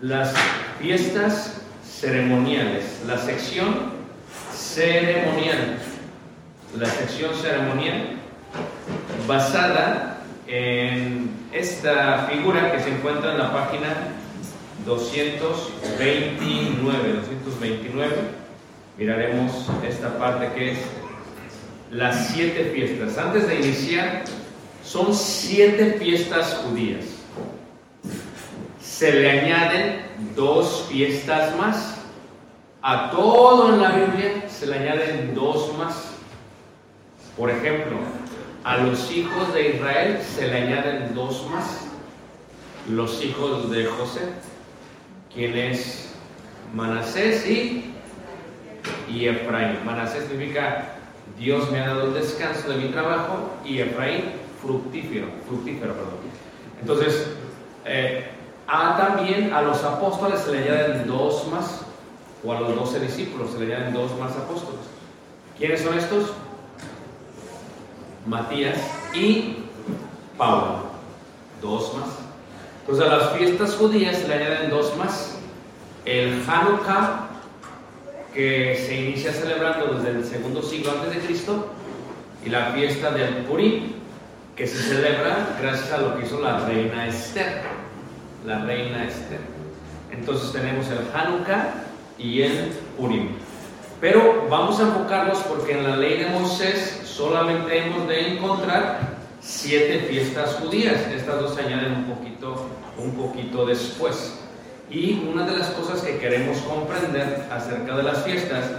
las fiestas ceremoniales, la sección ceremonial, la sección ceremonial basada en esta figura que se encuentra en la página 229, 229. Miraremos esta parte que es las siete fiestas. Antes de iniciar, son siete fiestas judías. Se le añaden dos fiestas más. A todo en la Biblia se le añaden dos más. Por ejemplo, a los hijos de Israel se le añaden dos más. Los hijos de José, quien es Manasés y, y Efraín. Manasés significa Dios me ha dado el descanso de mi trabajo y Efraín fructífero, fructífero, perdón. Entonces, eh, a también a los apóstoles se le añaden dos más, o a los doce discípulos se le añaden dos más apóstoles. ¿Quiénes son estos? Matías y Pablo. Dos más. Entonces a las fiestas judías se le añaden dos más. El Hanukkah, que se inicia celebrando desde el segundo siglo antes de Cristo, y la fiesta del Purim, que se celebra gracias a lo que hizo la reina Esther. La reina Esther. Entonces tenemos el Hanukkah y el Purim. Pero vamos a enfocarnos porque en la ley de Moisés solamente hemos de encontrar siete fiestas judías. Estas dos se añaden un poquito, un poquito después. Y una de las cosas que queremos comprender acerca de las fiestas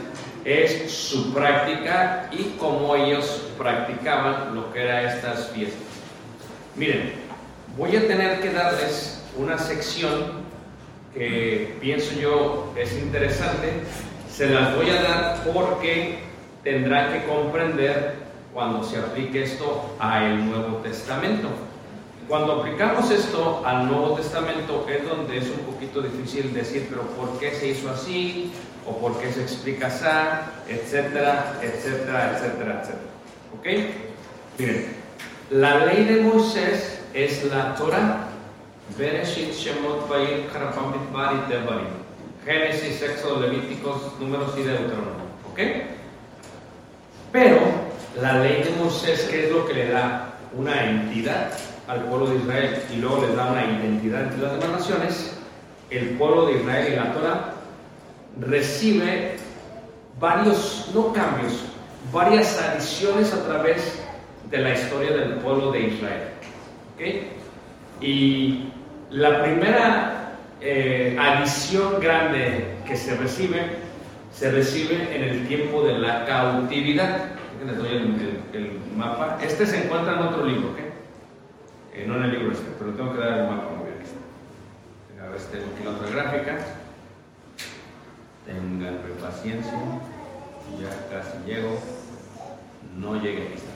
es su práctica y cómo ellos practicaban lo que eran estas fiestas. Miren, voy a tener que darles una sección que pienso yo es interesante. Se las voy a dar porque tendrá que comprender cuando se aplique esto al Nuevo Testamento. Cuando aplicamos esto al Nuevo Testamento es donde es un poquito difícil decir, pero ¿por qué se hizo así? ¿O por qué se explica así? Etcétera, etcétera, etcétera, etcétera. ¿Ok? Miren, la ley de Moisés es la Torah. Bereshit, Shemot, Vayir, Harapam, Midbar y. Génesis, Éxodo, Levíticos, Números y Deuteronomio. ¿Ok? Pero la ley de Moisés, ¿qué es lo que le da una entidad al pueblo de Israel y luego les da una identidad entre las demás naciones, el pueblo de Israel y la Torah recibe varios, no cambios, varias adiciones a través de la historia del pueblo de Israel. ¿ok? Y la primera eh, adición grande que se recibe, se recibe en el tiempo de la cautividad. Les doy el, mapa. Este se encuentra en otro libro, ¿ok? Eh, no en el libro este, pero tengo que dar el mapa muy bien. Aquí la otra gráfica. Tengan paciencia. Ya casi llego. No llegué. Aquí está.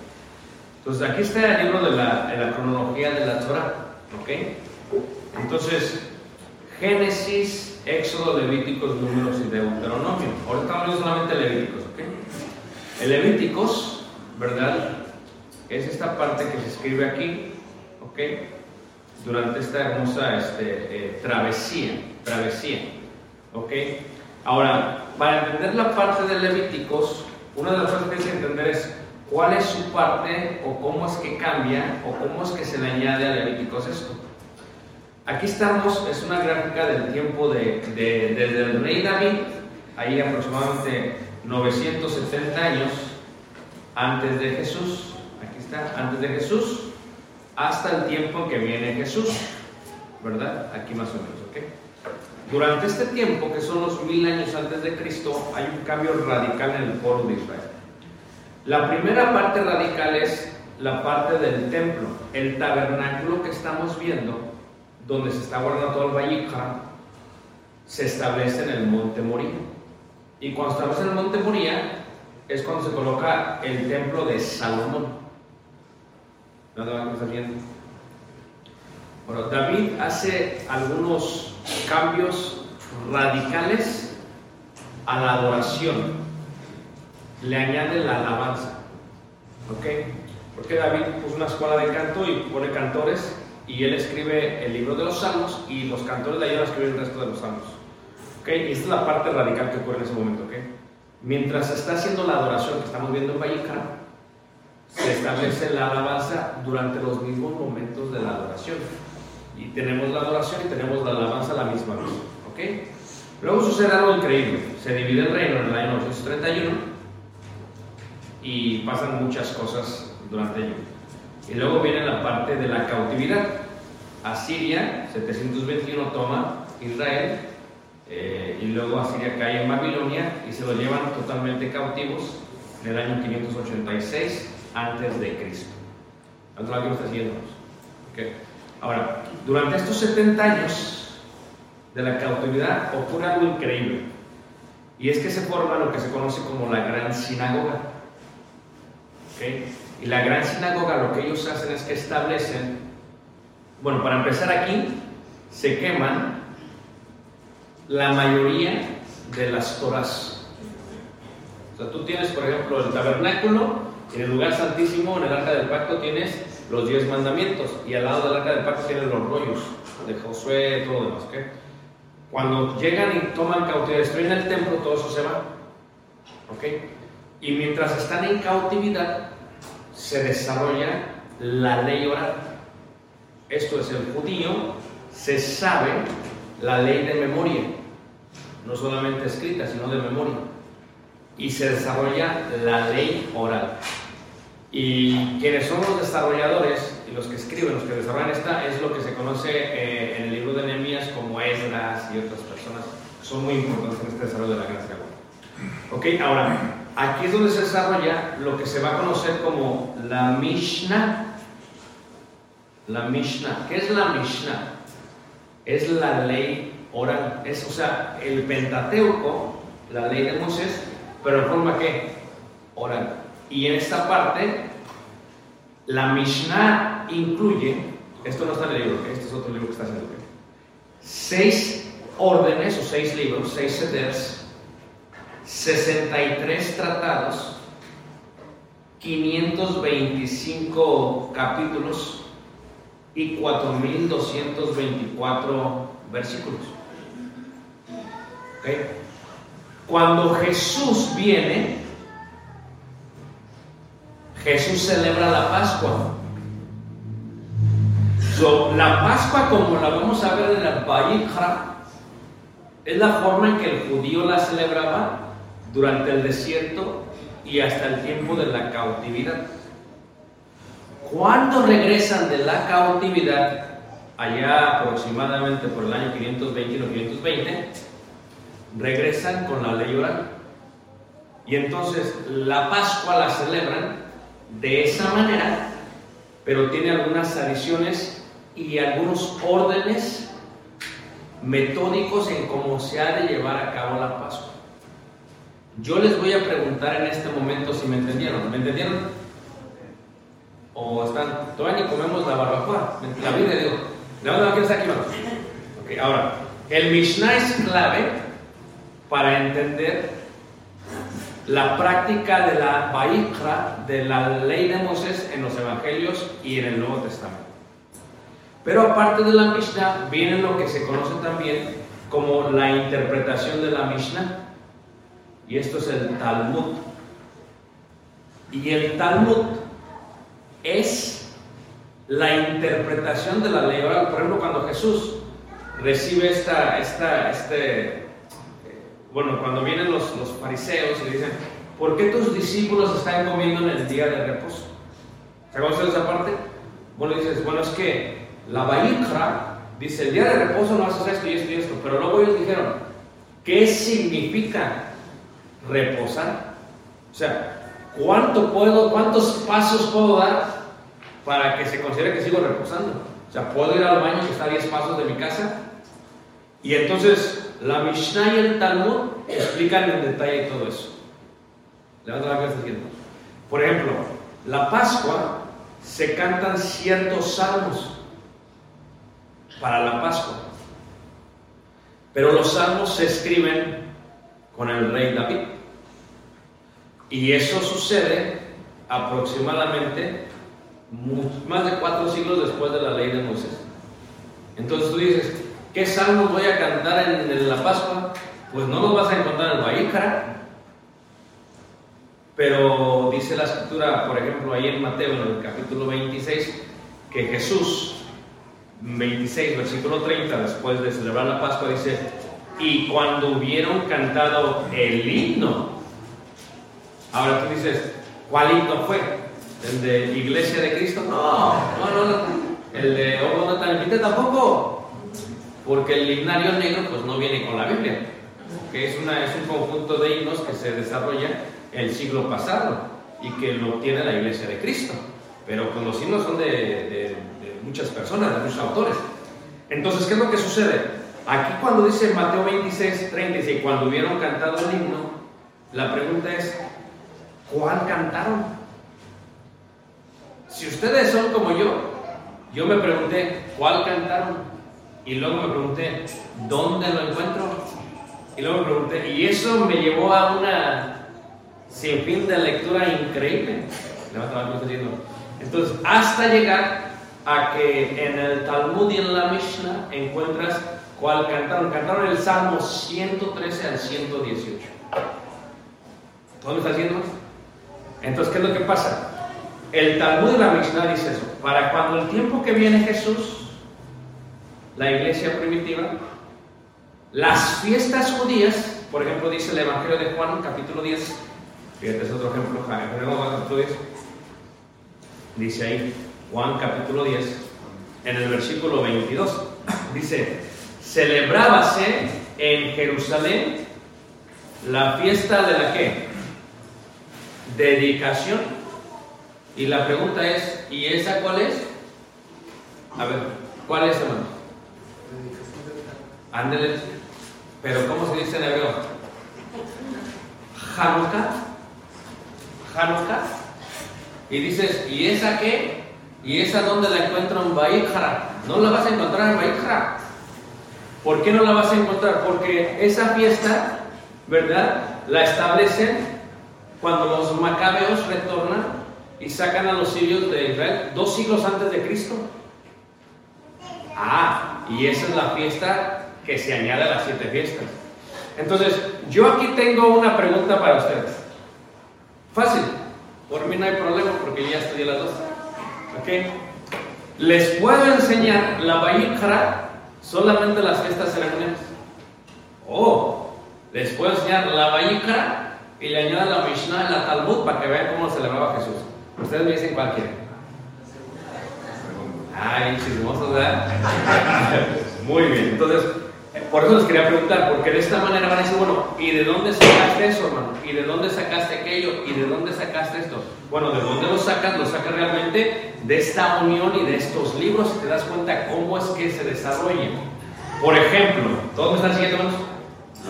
Entonces aquí está el libro de la, de la cronología de la Torah. ¿Ok? Entonces, Génesis, Éxodo, Levíticos, Números y Deuteronomio. Ahora estamos viendo solamente Levíticos. ¿Ok? El Levíticos, ¿verdad? Es esta parte que se escribe aquí. ¿Ok? Durante esta hermosa este, eh, travesía. Travesía. ¿Ok? Ahora, para entender la parte de Levíticos, una de las cosas que hay que entender es cuál es su parte o cómo es que cambia o cómo es que se le añade a Levíticos esto. Aquí estamos, es una gráfica del tiempo de, de- desde el rey David, ahí aproximadamente 970 años antes de Jesús, aquí está, antes de Jesús, hasta el tiempo en que viene Jesús, ¿verdad? Aquí más o menos, ¿ok? Durante este tiempo, que son los mil años antes de Cristo, hay un cambio radical en el pueblo de Israel. La primera parte radical es la parte del templo, el tabernáculo que estamos viendo, donde se está guardando todo el Vallica, se establece en el monte Moría. Y cuando estamos en el monte Moría, es cuando se coloca el templo de Salomón. ¿No te? Bueno, David hace algunos cambios radicales a la adoración. Le añade la alabanza. ¿Ok? Porque David puso una escuela de canto y pone cantores y él escribe el libro de los salmos y los cantores le ayudan a escribir el resto de los salmos. ¿Ok? Y esta es la parte radical que ocurre en ese momento. ¿Ok? Mientras se está haciendo la adoración que estamos viendo en Vallecra, se establece la alabanza durante los mismos momentos de la adoración. Y tenemos la adoración y tenemos la alabanza a la misma vez. ¿Ok? Luego sucede algo increíble. Se divide el reino en el año 931 y pasan muchas cosas durante ello. Y luego viene la parte de la cautividad. Asiria, 721, toma Israel, eh, y luego Asiria cae en Babilonia y se lo llevan totalmente cautivos en el año 586 antes de Cristo. ¿Cuánto está siguiendo? Ok. Ahora, durante estos 70 años de la cautividad ocurre algo increíble. Y es que se forma lo que se conoce como la gran sinagoga. ¿Ok? Y la gran sinagoga lo que ellos hacen es que establecen, bueno, para empezar aquí, se queman la mayoría de las toras. O sea, tú tienes, por ejemplo, el tabernáculo, en el lugar santísimo, en el arca del pacto, tienes los diez mandamientos, y al lado del arca del pacto tienes los rollos de Josué, todo lo demás. ¿ok? Cuando llegan y toman cautividad, destruyen el templo, todo eso se va. ¿Ok? Y mientras están en cautividad, se desarrolla la ley oral. Esto es, el judío se sabe la ley de memoria, no solamente escrita, sino de memoria. Y se desarrolla la ley oral. Y quienes son los desarrolladores y los que escriben, los que desarrollan esta, es lo que se conoce eh, en el libro de Nehemías como Esdras y otras personas. Son muy importantes en este desarrollo de la sinagoga. Ok, ahora, aquí es donde se desarrolla lo que se va a conocer como la Mishnah. La Mishnah. ¿Qué es la Mishnah? Es la ley oral. Es, o sea, el Pentateuco, la ley de Moisés, pero en forma que oral. Y en esta parte, la Mishnah incluye, esto no está en el libro, este es otro libro que está haciendo, ¿ok? seis órdenes o seis libros, seis seders, 63 tratados, 525 capítulos y 4.224 versículos. ¿Ok? Cuando Jesús viene, Jesús celebra la Pascua. So, la Pascua, como la vamos a ver en la Vayikra, es la forma en que el judío la celebraba durante el desierto y hasta el tiempo de la cautividad. Cuando regresan de la cautividad, allá aproximadamente por el año 520 y 520, regresan con la ley oral. Y entonces la Pascua la celebran de esa manera, pero tiene algunas adiciones y algunos órdenes metódicos en cómo se ha de llevar a cabo la Pascua. Yo les voy a preguntar en este momento si me entendieron. ¿Me entendieron? ¿O están? Todavía ni comemos la barbacoa. La Biblia digo. La aquí, vamos. Ok, ahora, el Mishnah es clave para entender la práctica de la Baikra, de la ley de Moisés en los Evangelios y en el Nuevo Testamento. Pero aparte de la Mishnah, viene lo que se conoce también como la interpretación de la Mishnah. Y esto es el Talmud. Y el Talmud es la interpretación de la ley oral. Por ejemplo, cuando Jesús recibe esta, esta, este, bueno, cuando vienen los, los fariseos y dicen, ¿por qué tus discípulos están comiendo en el día de reposo? ¿Se conoce esa parte? Bueno, dices, bueno, es que la Baikra dice, el día de reposo no haces esto y esto y esto, pero luego ellos dijeron, ¿qué significa reposar? O sea, ¿cuánto puedo, cuántos pasos puedo dar para que se considere que sigo reposando? O sea, ¿puedo ir al baño que está a 10 pasos de mi casa? Y entonces la Mishnah y el Talmud explican en detalle todo eso. Levanta la cabeza diciendo. Por ejemplo, la Pascua se cantan ciertos salmos para la Pascua. Pero los salmos se escriben con el rey David. Y eso sucede aproximadamente más de cuatro siglos después de la ley de Moisés. Entonces tú dices, ¿qué salmos voy a cantar en, la Pascua? Pues no los vas a encontrar en Baícara. Pero dice la escritura, por ejemplo, ahí en Mateo, en el capítulo 26, que Jesús 26, versículo 30, después de celebrar la Pascua, dice, y cuando hubieron cantado el himno, ahora tú dices, ¿cuál himno fue? ¿El de Iglesia de Cristo? No, no, no, no. el de Oh Bonata tampoco, porque el himnario negro pues no viene con la Biblia, que es, una, es un conjunto de himnos que se desarrolla el siglo pasado y que lo tiene la Iglesia de Cristo, pero pues los himnos son de, muchas personas, de muchos autores. Entonces, ¿qué es lo que sucede? Aquí cuando dice Mateo 26, 30, dice, cuando hubieron cantado el himno, la pregunta es, ¿cuál cantaron? Si ustedes son como yo, yo me pregunté, ¿cuál cantaron? Y luego me pregunté, ¿dónde lo encuentro? Y luego me pregunté, y eso me llevó a una sinfín de lectura increíble. Entonces, hasta llegar a que en el Talmud y en la Mishnah encuentras cuál cantaron. Cantaron el Salmo 113 al 118. ¿Todo me está haciendo? Entonces, ¿qué es lo que pasa? El Talmud y la Mishnah dice eso. Para cuando el tiempo que viene Jesús, la iglesia primitiva, las fiestas judías, por ejemplo, dice el Evangelio de Juan, capítulo 10, fíjate, es otro ejemplo, capítulo 10, dice ahí, Juan capítulo 10, en el versículo 22. Dice, celebrábase en Jerusalén la fiesta de la qué? Dedicación. Y la pregunta es, ¿y esa cuál es? A ver, ¿cuál es, hermano? Ándele. Pero ¿cómo se dice en hebreo? Hanukkah. Hanukkah. Y dices, ¿y esa qué? ¿Y esa dónde la encuentro en Baikra? No la vas a encontrar en Baikra. ¿Por qué no la vas a encontrar? Porque esa fiesta, ¿verdad? La establecen cuando los macabeos retornan y sacan a los sirios de Israel dos siglos antes de Cristo. Ah, y esa es la fiesta que se añade a las siete fiestas. Entonces, yo aquí tengo una pregunta para ustedes. Fácil. Por mí no hay problema porque ya estudié las dos. ¿Ok? les puedo enseñar la Bayikra solamente las fiestas ceremoniales. O les puedo enseñar la Bayikra y le añado la Mishnah y la Talmud para que vean cómo celebraba Jesús. Ustedes me dicen cuál quieren. Ay, chismosos, ¿verdad? Muy bien, entonces, por eso les quería preguntar, porque de esta manera van a decir, bueno, ¿y de dónde sacaste eso, hermano? ¿Y de dónde sacaste aquello? ¿Y de dónde sacaste esto? Bueno, ¿de dónde lo sacas? Lo sacas realmente de esta unión y de estos libros y te das cuenta cómo es que se desarrolla. Por ejemplo, ¿todos me están siguiendo, hermanos?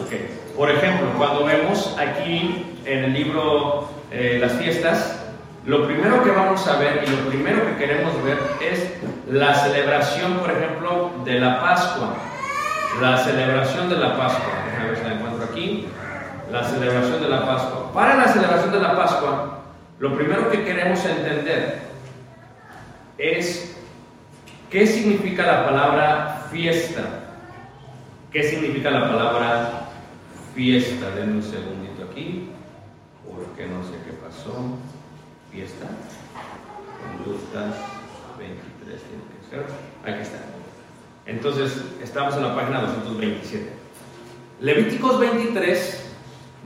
Ok. Por ejemplo, cuando vemos aquí en el libro eh, Las fiestas, lo primero que vamos a ver y lo primero que queremos ver es la celebración, por ejemplo, de la Pascua. La celebración de la Pascua. Déjame ver la encuentro aquí. La celebración de la Pascua. Para la celebración de la Pascua, lo primero que queremos entender es qué significa la palabra fiesta. ¿Qué significa la palabra fiesta? Denme un segundito aquí, porque no sé qué pasó fiesta. Conductas 23 tiene que. Aquí está. Entonces, estamos en la página 227. Levíticos 23,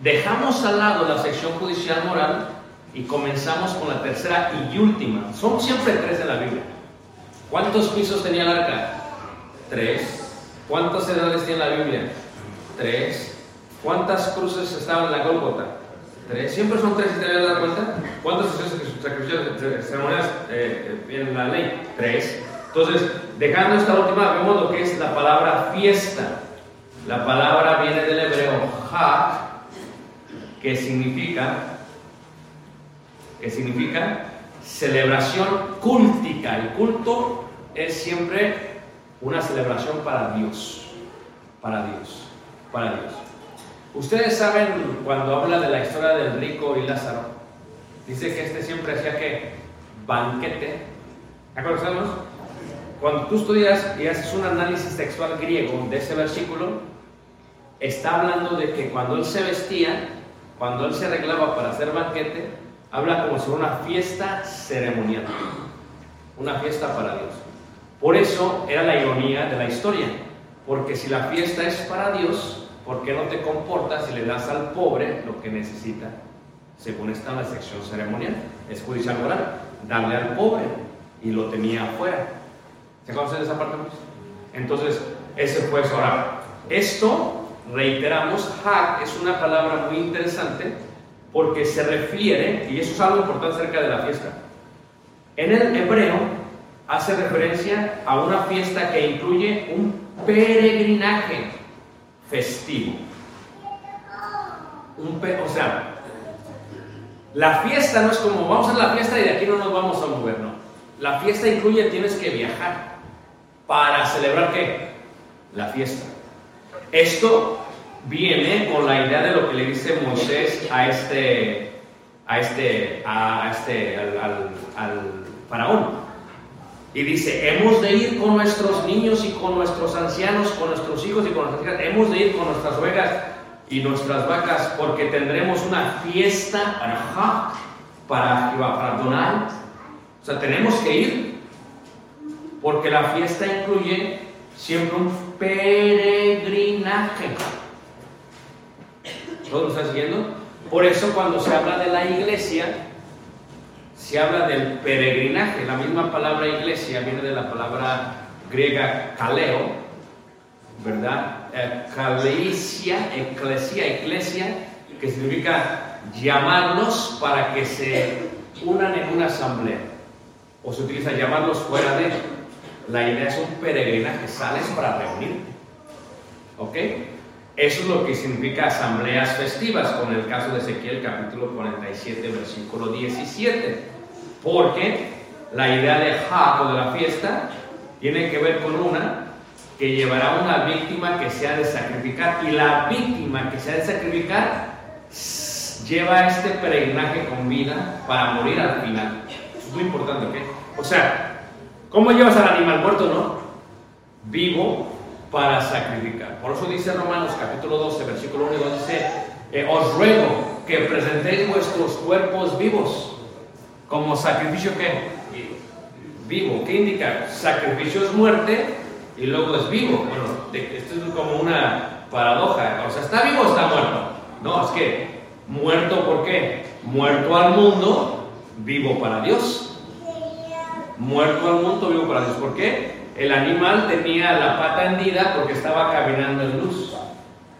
dejamos al lado la sección judicial moral y comenzamos con la tercera y última. Son siempre tres en la Biblia. ¿Cuántos pisos tenía el arca? Tres. ¿Cuántas edades tiene la Biblia? Tres. ¿Cuántas cruces estaban en la Gólgota? Tres. Siempre son tres, si te dado cuenta. ¿Cuántas sacrificios ceremoniales eh, en la ley? Tres. Entonces, dejando esta última, vemos lo que es la palabra fiesta. La palabra viene del hebreo ha, que significa, que significa celebración cultica. El culto es siempre una celebración para Dios. Para Dios. Para Dios. Ustedes saben cuando habla de la historia del rico y Lázaro, dice que este siempre hacía que banquete. ¿De? Cuando tú estudias y haces un análisis textual griego de ese versículo, está hablando de que cuando él se vestía, cuando él se arreglaba para hacer banquete, habla como si fuera una fiesta ceremonial, una fiesta para Dios. Por eso era la ironía de la historia, porque si la fiesta es para Dios, ¿por qué no te comportas y le das al pobre lo que necesita? Según está la sección ceremonial, es judicial moral, darle al pobre y lo tenía afuera. ¿Se conoce esa parte? Entonces, ese eso. Ahora, esto, reiteramos, hak es una palabra muy interesante porque se refiere, y eso es algo importante acerca de la fiesta. En el hebreo hace referencia a una fiesta que incluye un peregrinaje festivo. Un pe o sea, la fiesta no es como vamos a la fiesta y de aquí no nos vamos a mover, no. La fiesta incluye tienes que viajar para celebrar qué? La fiesta. Esto viene con la idea de lo que le dice Moisés a este, a este, a este, al, al, al faraón. Y dice, hemos de ir con nuestros niños y con nuestros ancianos, con nuestros hijos y con nuestras hijas, hemos de ir con nuestras ovejas y nuestras vacas, porque tendremos una fiesta para, para, para Donald. O sea, tenemos que ir, porque la fiesta incluye siempre un peregrinaje. ¿Todos lo están siguiendo? Por eso cuando se habla de la iglesia, se habla del peregrinaje. La misma palabra iglesia viene de la palabra griega kaleo, ¿verdad? Eh, Kalesia, eclesia, iglesia, que significa llamarlos para que se unan en una asamblea. O se utiliza llamarlos fuera de. La idea es un peregrinaje, sales para reunir. ¿Ok? Eso es lo que significa asambleas festivas, con el caso de Ezequiel capítulo 47, versículo 17. Porque la idea de Jacob de la fiesta tiene que ver con una que llevará una víctima que se ha de sacrificar. Y la víctima que se ha de sacrificar lleva este peregrinaje con vida para morir al final. Es muy importante, ¿ok? O sea, ¿cómo llevas al animal muerto, no? Vivo para sacrificar. Por eso dice Romanos capítulo 12, versículo 1 y 2, dice, eh, os ruego que presentéis vuestros cuerpos vivos como sacrificio que vivo. ¿Qué indica? Sacrificio es muerte y luego es vivo. Bueno, esto es como una paradoja. O sea, ¿está vivo o está muerto? No, es que muerto ¿por qué? Muerto al mundo, vivo para Dios. Muerto al mundo, vivo para Dios. ¿Por qué? El animal tenía la pata hendida porque estaba caminando en luz.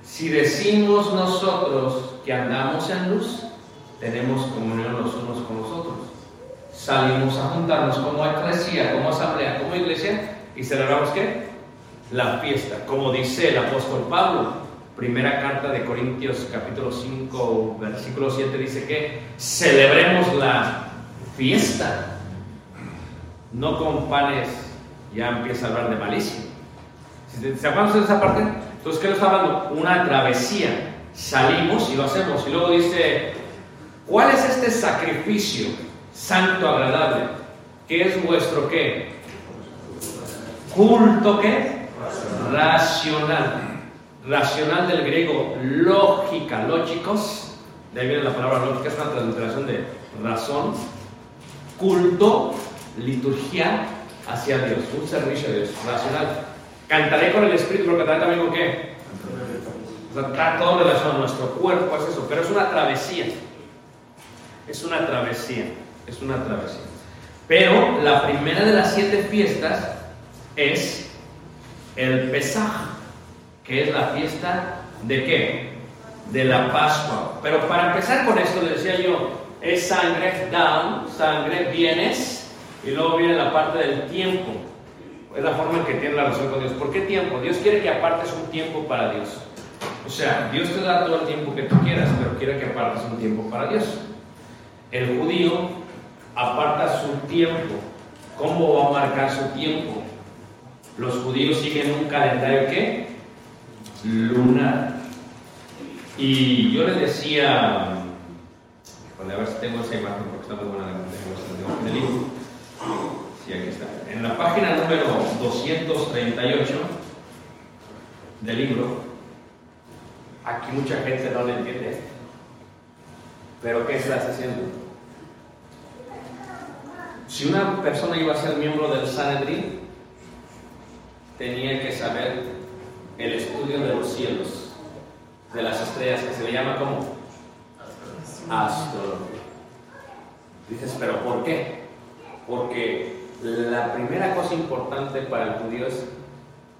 Si decimos nosotros que andamos en luz, tenemos comunión los unos con los otros. Salimos a juntarnos como eclesia, como asamblea, como iglesia y celebramos qué? La fiesta. Como dice el apóstol Pablo, primera carta de Corintios capítulo 5, versículo 7 dice que celebremos la fiesta. No con panes, ya empieza a hablar de malicia. ¿Se acuerdan de esa parte? Entonces, ¿qué nos está hablando? Una travesía. Salimos y lo hacemos. Y luego dice, ¿cuál es este sacrificio santo, agradable? ¿Qué es vuestro qué? Culto qué? Racional. Racional del griego lógica, lógicos. De ahí viene la palabra lógica, es una transliteración de razón. Culto, liturgia hacia Dios, un servicio a Dios, racional. Cantaré con el Espíritu, pero cantaré también con qué? O sea, está todo relacionado nuestro cuerpo, es eso, pero es una travesía. Es una travesía, es una travesía. Pero la primera de las siete fiestas es el Pesaj, que es la fiesta de qué? De la Pascua. Pero para empezar con esto, le decía yo, es sangre, down, sangre, vienes, y luego viene la parte del tiempo. Es la forma en que tiene la relación con Dios. ¿Por qué tiempo? Dios quiere que apartes un tiempo para Dios. O sea, Dios te da todo el tiempo que tú quieras, pero quiere que apartes un tiempo para Dios. El judío aparta su tiempo. ¿Cómo va a marcar su tiempo? Los judíos siguen un calendario ¿qué? Lunar. Y yo les decía, a ver si tengo esa imagen porque está muy buena la tengo en el libro. Sí, aquí está. En la página número 238 del libro, aquí mucha gente no le entiende. Pero ¿qué estás haciendo? Si una persona iba a ser miembro del Sanedrín, tenía que saber el estudio de los cielos, de las estrellas, que se le llama como astronomía. Dices, ¿pero por qué? Porque la primera cosa importante para el judío es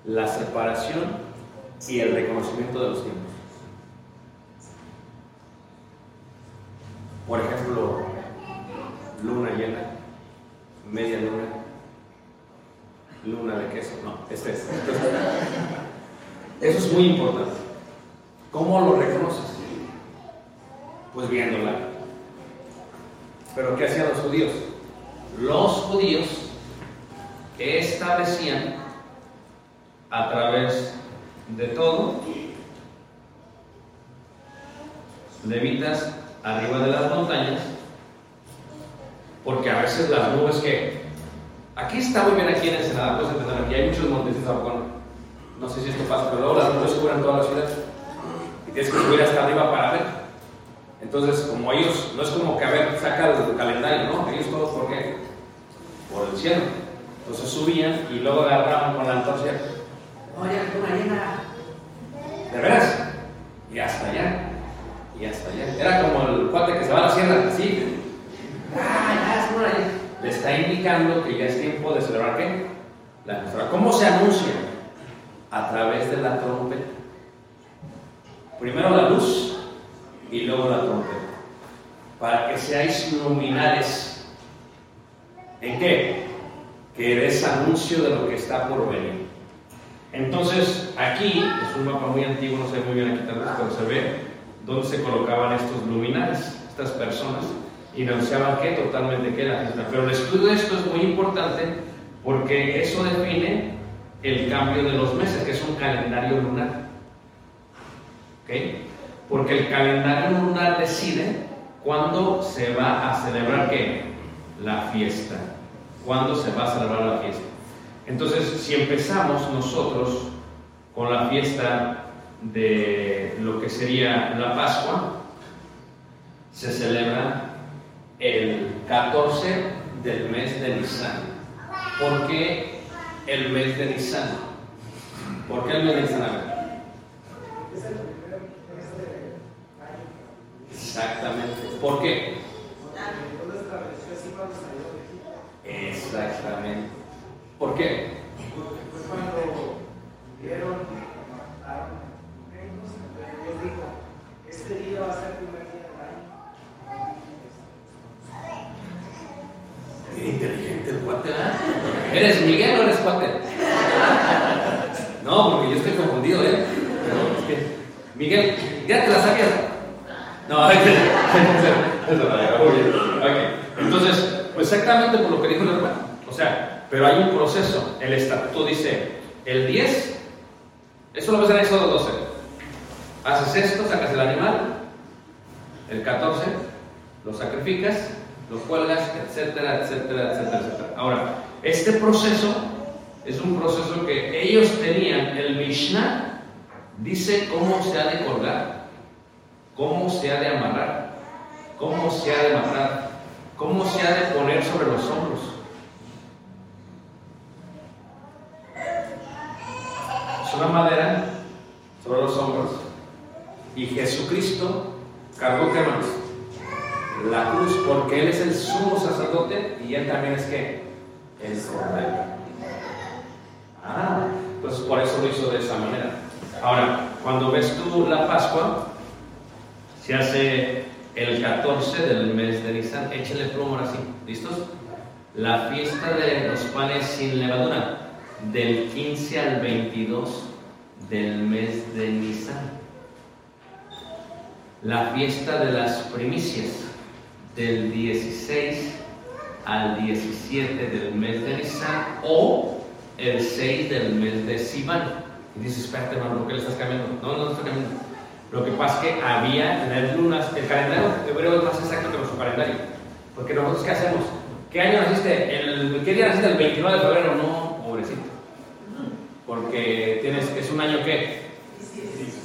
la separación y el reconocimiento de los tiempos. Por ejemplo, luna llena, media luna, luna de queso. No, este es. Eso es muy importante. ¿Cómo lo reconoces? Pues viéndola. Pero ¿qué hacían los judíos? Los judíos establecían a través de todo levitas arriba de las montañas, porque a veces las nubes que aquí está muy bien aquí en Ensenada, puedes entender, aquí hay muchos montes Zapopan. No sé si esto pasa, pero luego las nubes cubren toda la ciudad y tienes que subir hasta arriba para ver. Entonces, como ellos, no es como que a ver, saca el calendario, ¿no? Ellos todos, ¿por qué? Por el cielo. Entonces subían y luego agarraban con la antorcha. Oye, luna llena. ¿De veras? Y hasta allá. Y hasta allá. Era como el cuate que se va a la sierra, así. Ah, ya es. Le está indicando que ya es tiempo de celebrar qué? La fiesta. ¿Cómo se anuncia? A través de la trompeta. Primero la luz y luego la trompeta. Para que seáis luminares. ¿En qué? Que des anuncio de lo que está por venir. Entonces, aquí es un mapa muy antiguo, no sé muy bien aquí tal vez, pero se ve dónde se colocaban estos luminares, estas personas, y anunciaban que totalmente que era. Pero el estudio de esto es muy importante porque eso define el cambio de los meses, que es un calendario lunar. ¿Ok? Porque el calendario lunar decide cuándo se va a celebrar qué? La fiesta. ¿Cuándo se va a celebrar la fiesta? Entonces, si empezamos nosotros con la fiesta de lo que sería la Pascua, se celebra el 14 del mes de Nisan. ¿por qué el mes de Nisan? ¿Por qué el mes de Nisan? Exactamente. ¿Por qué? Exactamente. ¿Por qué? Fue cuando vieron, mataron, Dios dijo, este día va a ser el primer día del año. Qué inteligente el. ¿Eres Miguel o eres cuate? No, porque yo estoy confundido, ¿eh? Pero es que, Miguel, ya te la sabías. No, es verdad, muy bien. Ok. Entonces, pues exactamente por lo que dijo el hermano. O sea, pero hay un proceso. El estatuto dice, el 10, eso lo ves en Éxodo 12. Haces esto, sacas el animal, el 14, lo sacrificas, lo cuelgas, etcétera, etcétera, etcétera, etcétera. Ahora, este proceso es un proceso que ellos tenían, el Mishnah dice cómo se ha de colgar, cómo se ha de amarrar, cómo se ha de matar, cómo se ha de poner sobre los hombros. Es una madera sobre los hombros y Jesucristo cargó qué más? la cruz porque Él es el sumo sacerdote y Él también es que el cordero. Pues por eso lo hizo de esa manera. Ahora, cuando ves tú la Pascua, se hace el 14 del mes de Nisan, échale plomo ahora sí, ¿listos? La fiesta de los panes sin levadura, del 15 al 22 del mes de Nisan. La fiesta de las primicias, del 16 al 17 del mes de Nisan o el 6 del mes de Sivan. Y dices, espérate, hermano, ¿por qué le estás cambiando? No, no, no estoy cambiando. Lo que pasa es que había las lunas, el calendario hebreo es más exacto que nuestro calendario. Porque nosotros, ¿qué hacemos? ¿Qué año naciste? El, ¿Qué día naciste? El 29 de febrero. No, pobrecito. Porque tienes, es un año que.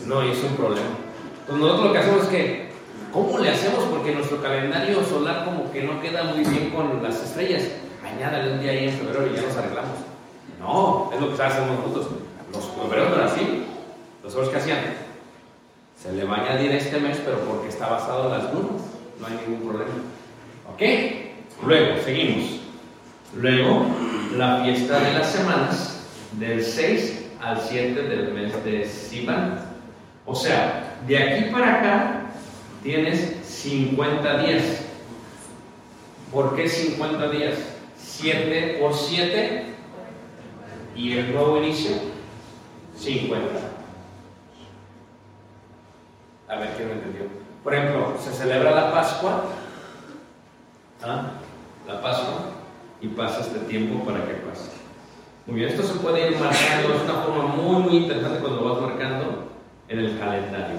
No, y es un problema. Entonces, nosotros lo que hacemos es que ¿Cómo le hacemos? Porque nuestro calendario solar como que no queda muy bien con las estrellas. Añádale un día ahí en febrero y ya nos arreglamos. No, es lo que hacemos nosotros. Los hebreos no eran así. Los hebreos que hacían, se le va a añadir este mes, pero porque está basado en las lunas. No hay ningún problema. ¿Ok? Luego, seguimos. Luego, la fiesta de las semanas, del 6 al 7 del mes de Sivan. O sea, de aquí para acá tienes 50 días. ¿Por qué 50 días? 7 por 7 y el nuevo inicio, 50. A ver quién me entendió. Por ejemplo, se celebra la Pascua, ¿ah? la Pascua, y pasa este tiempo para que pase. Muy bien, esto se puede ir marcando, es una forma muy, muy interesante cuando lo vas marcando en el calendario.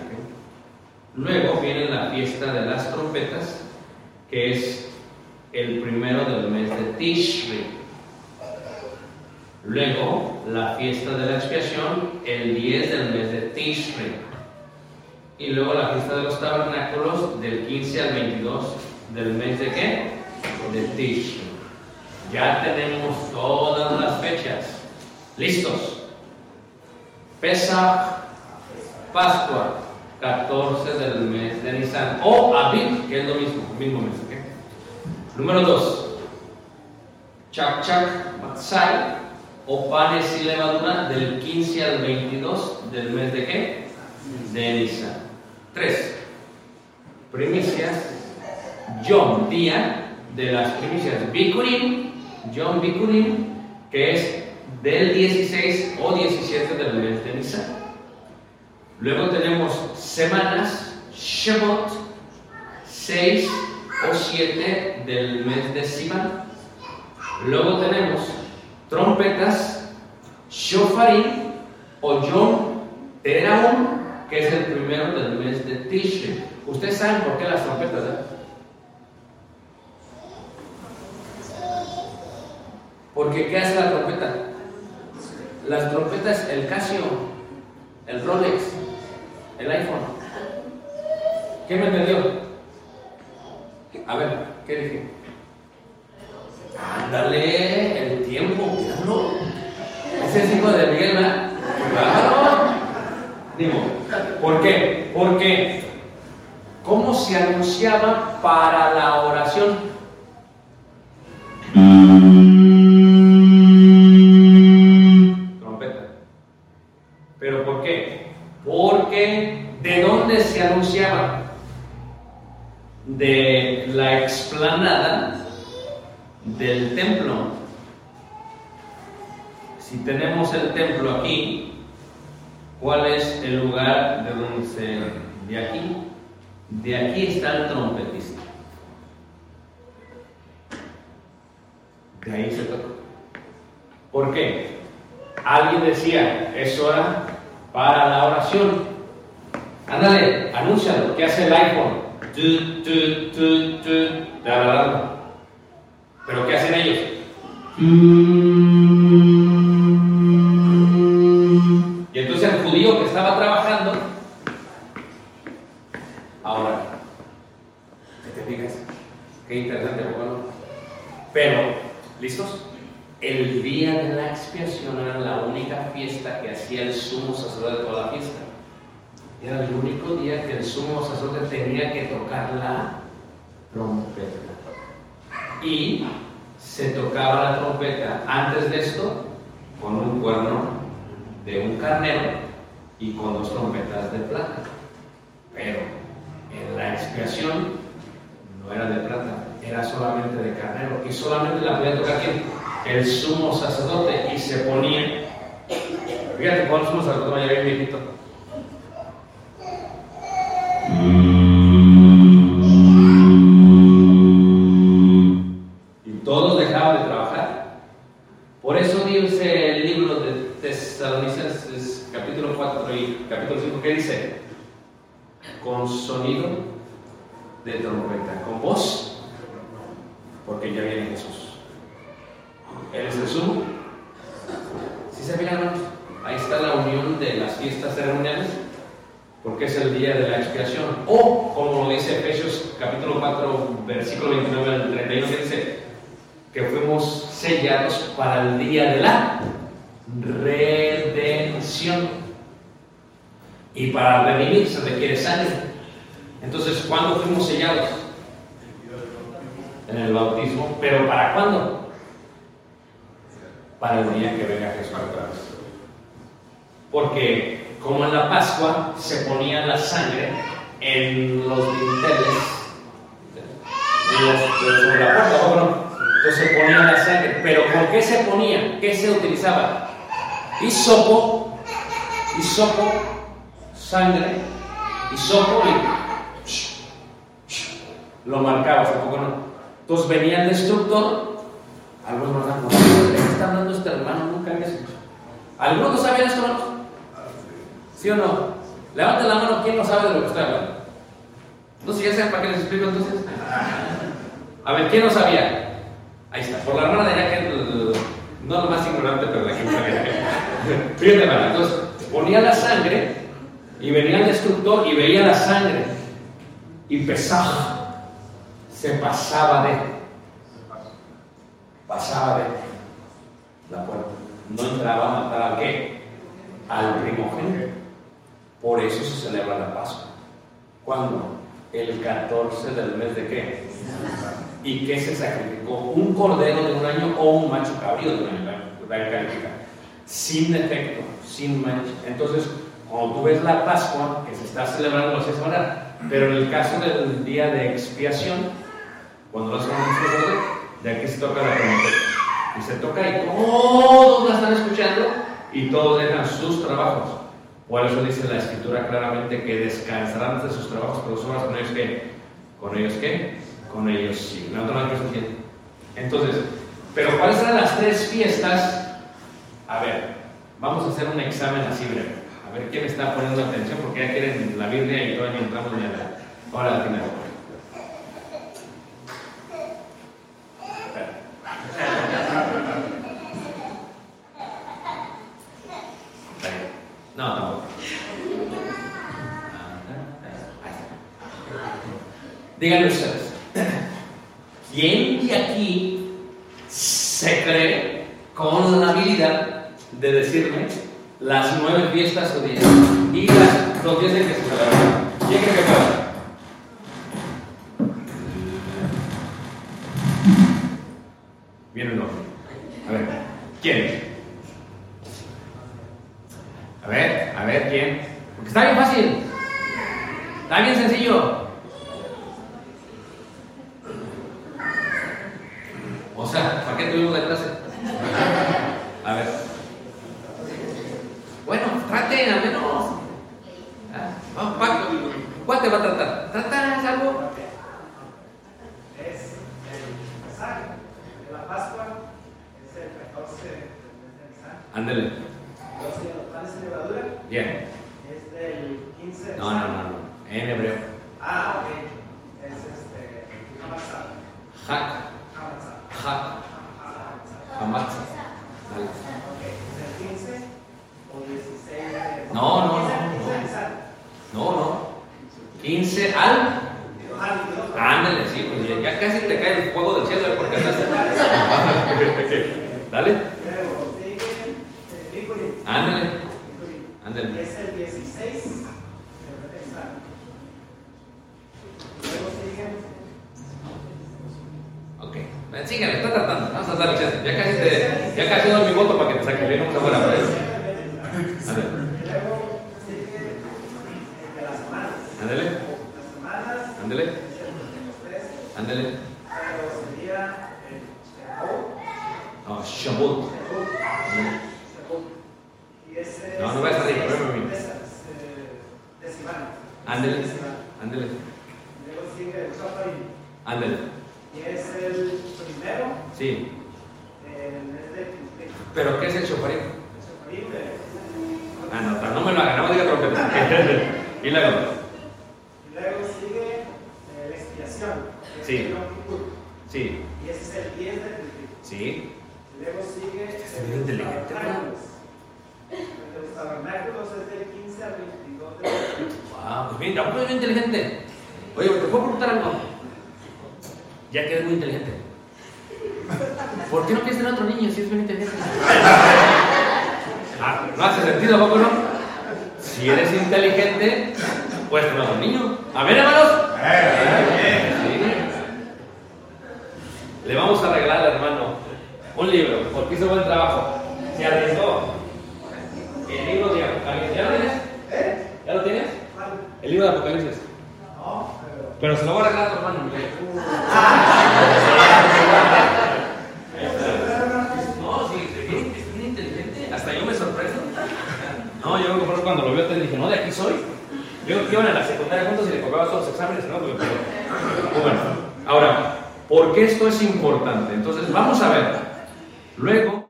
Luego viene la fiesta de las trompetas, que es el primero del mes de Tishri. Luego la fiesta de la expiación, el 10 del mes de Tishri. Y luego la fiesta de los tabernáculos, del 15 al 22 del mes de qué? De Tishri. Ya tenemos todas las fechas. ¿Listos? Pesach, Pascua, 14 del mes de Nisan. O Aviv, que es lo mismo, mismo mes. ¿ok? Número 2. Chak Chak Matzai, o panes y levadura, del 15 al 22 del mes de qué? De Nisan. 3. Primicias, Yom, día de las primicias. Bikurim, Yom Bikurim, que es del 16 o 17 del mes de Nisan. Luego tenemos semanas, Shemot, 6 o 7 del mes de Sivan. Luego tenemos trompetas, Shofarim o Yom Teraum, que es el primero del mes de Tishri. Ustedes saben por qué las trompetas, ¿verdad? Porque ¿qué hace la trompeta? Las trompetas, el Casio, el Rolex, el iPhone. ¿Qué me entendió? A ver, ¿qué dije? Ándale, el tiempo, míralo. Ese es hijo de Miguel, ¿verdad? Claro. Digo, ¿por qué? Porque, ¿cómo se anunciaba para la oración? Trompeta. ¿Pero por qué? Porque, ¿de dónde se anunciaba? De la explanada del templo. Si tenemos el templo aquí, ¿cuál es el lugar de donde de aquí? De aquí está el trompetista. De ahí se toca. ¿Por qué? Alguien decía, es hora para la oración. Ándale, anúncialo. ¿Qué hace el iPhone? Tu, tu, tu, tu. ¿Pero qué hacen ellos? Y entonces el judío que estaba trabajando, ahora, ¿te fijas? Qué interesante, ¿no? Pero, ¿listos? El día de la expiación era la única fiesta que hacía el sumo sacerdote de toda la fiesta. Era el único día que el sumo sacerdote tenía que tocar la trompeta. Y se tocaba la trompeta antes de esto con un cuerno de un carnero y con dos trompetas de plata. Pero en la expiación no era de plata, era solamente de carnero y solamente la podía tocar quién? El sumo sacerdote y se ponía. Fíjate el sumo sacerdote ya viejito. Y todos dejaban de trabajar. Por eso dice el libro de Tesalonicenses, capítulo 4 y capítulo 5, que dice: Con sonido de trompeta, con voz, porque ya viene Jesús. Él es el sumo. ¿Sí se fijan, hermanos? Ahí está la unión de las fiestas ceremoniales, porque es el día de la expiación. O, como lo dice Efesios capítulo 4, versículo 29 al 31, que dice que fuimos sellados para el día de la redención. Y para redimir se requiere sangre. Entonces, ¿cuándo fuimos sellados? En el bautismo. ¿Pero para cuándo? para el día que venga Jesús otra vez. Porque como en la Pascua se ponía la sangre en los dinteles de los- de sobre la puerta, ¿o no? Entonces se ponía la sangre. Pero ¿con qué se ponía? ¿Qué se utilizaba? Hisopo, hisopo, sangre, hisopo y lo marcabas, tampoco no. Entonces venía el destructor algunos por ¿de qué está hablando este hermano? Nunca había escuchado. ¿Algunos no sabían esto? ¿Sí o no? Levanten la mano, ¿quién no sabe de lo que estoy hablando? No sé, ya saben para qué les explico entonces. A ver, ¿quién no sabía? Ahí está. Por la hermana que el- no lo más ignorante, pero la que sabía. Fíjate, hermano. Entonces, ponía la sangre y venía el destructor y veía la sangre y pesaba. Se pasaba de pasaba de la puerta. No entraba a matar al qué? Al primogénito. Por eso se celebra la Pascua. ¿Cuándo? El 14 del mes de qué? ¿Y qué se sacrificó? ¿Un cordero de un año o un macho cabrío de un año? La califica. Sin defecto, sin mancha. Entonces, cuando tú ves la Pascua, que se está celebrando, sé celebrar. Pero en el caso del día de expiación, cuando hacemos de aquí se toca la. Y se toca y todos la están escuchando y todos dejan sus trabajos. Por eso dice la escritura claramente que descansarán de sus trabajos, pero son con ellos que, con ellos qué, con ellos sí. La otra. Entonces, pero ¿cuáles eran las tres fiestas? A ver, vamos a hacer un examen así breve. A ver quién está poniendo atención porque ya quieren la Biblia y todavía entramos ni a la hora final. No, tampoco. Díganme ustedes, ¿quién de aquí se cree con la habilidad de decirme las nueve fiestas judías y las, los días se celebraban. ¿Quién cree que pueda? Viene el nombre. A ver, ¿quién? A ver, a ver, ¿quién? Porque está bien fácil. Está bien sencillo. O sea, ¿para qué tuvimos la clase? A ver. Bueno, traten al menos. Ah, vamos, Paco, ¿Cuál te va a tratar? ¿Tratas algo? Es el Pesaj de la Pascua, es el 14 del mes de Nisan. Ándele. Los de los panes de levadura Bien. es del 15 de No, no, no, no. En hebreo. Ah, ok. Es este. Hamatzah. Hak, Hamatzah. hak, Hamatzah. hamatza. Dale. Ok. ¿Es el 15 o 16 de.? No, no, no, 15 no. de Nisan. No, no. 15 al. Ah, 22. Ándale, sí, pues ya, ya casi te cae el fuego del cielo porque estás. Dale. Luego sigue el Bikurim. Ándale. Bikurim. Ándale. Es el 16 de Nisan. Luego sigue. Ok. Ven, Síguele, está tratando. Vamos a darle chance. Ya casi te. Ya casi doy mi voto para que te saques. Viene un cámara para eso. Ándale. Luego sigue el de las semanas. Ándale. Las semanas Ándale. es el de los tres, Ándale. pero sería el Shavuot. No, Shabbat. Shavuot. No, es- no vayas a reír, es- ven, ven, ven. es, eh, decimal. Ándale. Decimal. Ándale. Luego sigue el Shofarim. Ándale. Y es el primero Sí. ¿Pero qué es el shofarim? El Shofarim de- Ah, no, no me lo hagan, no me diga trompeta. y luego. Y luego sigue eh, la expiación. Sí. Sí. Y ese es el 10 de. Sí. Muy inteligente, tabernáculos. El de los tabernáculos es del 15 al 22 de octubre. Wow, pues bien, tampoco es muy inteligente. Oye, ¿te puedo preguntar algo? Ya que eres muy inteligente. ¿Por qué no quieres tener otro niño si es bien inteligente? Ah, no hace sentido, ¿a poco no? Si eres inteligente, puedes tener otro niño. A ver, hermanos. Sí. Le vamos a regalar al hermano un libro, porque hizo buen trabajo. Se arriesgó. El libro de Apocalipsis. ¿Ya lo tienes? ¿Ya lo tienes? El libro de Apocalipsis. No, pero. Pero se lo voy a regalar a tu hermano. No, sí, es bien, inteligente. Hasta yo me sorprendo. No, yo me acuerdo cuando lo vio, te dije, no, de aquí soy. Yo que iban a la secundaria juntos y le cobraba todos los exámenes, ¿no? Pero- Bueno, ahora, ¿por qué esto es importante? Entonces, vamos a ver. Luego.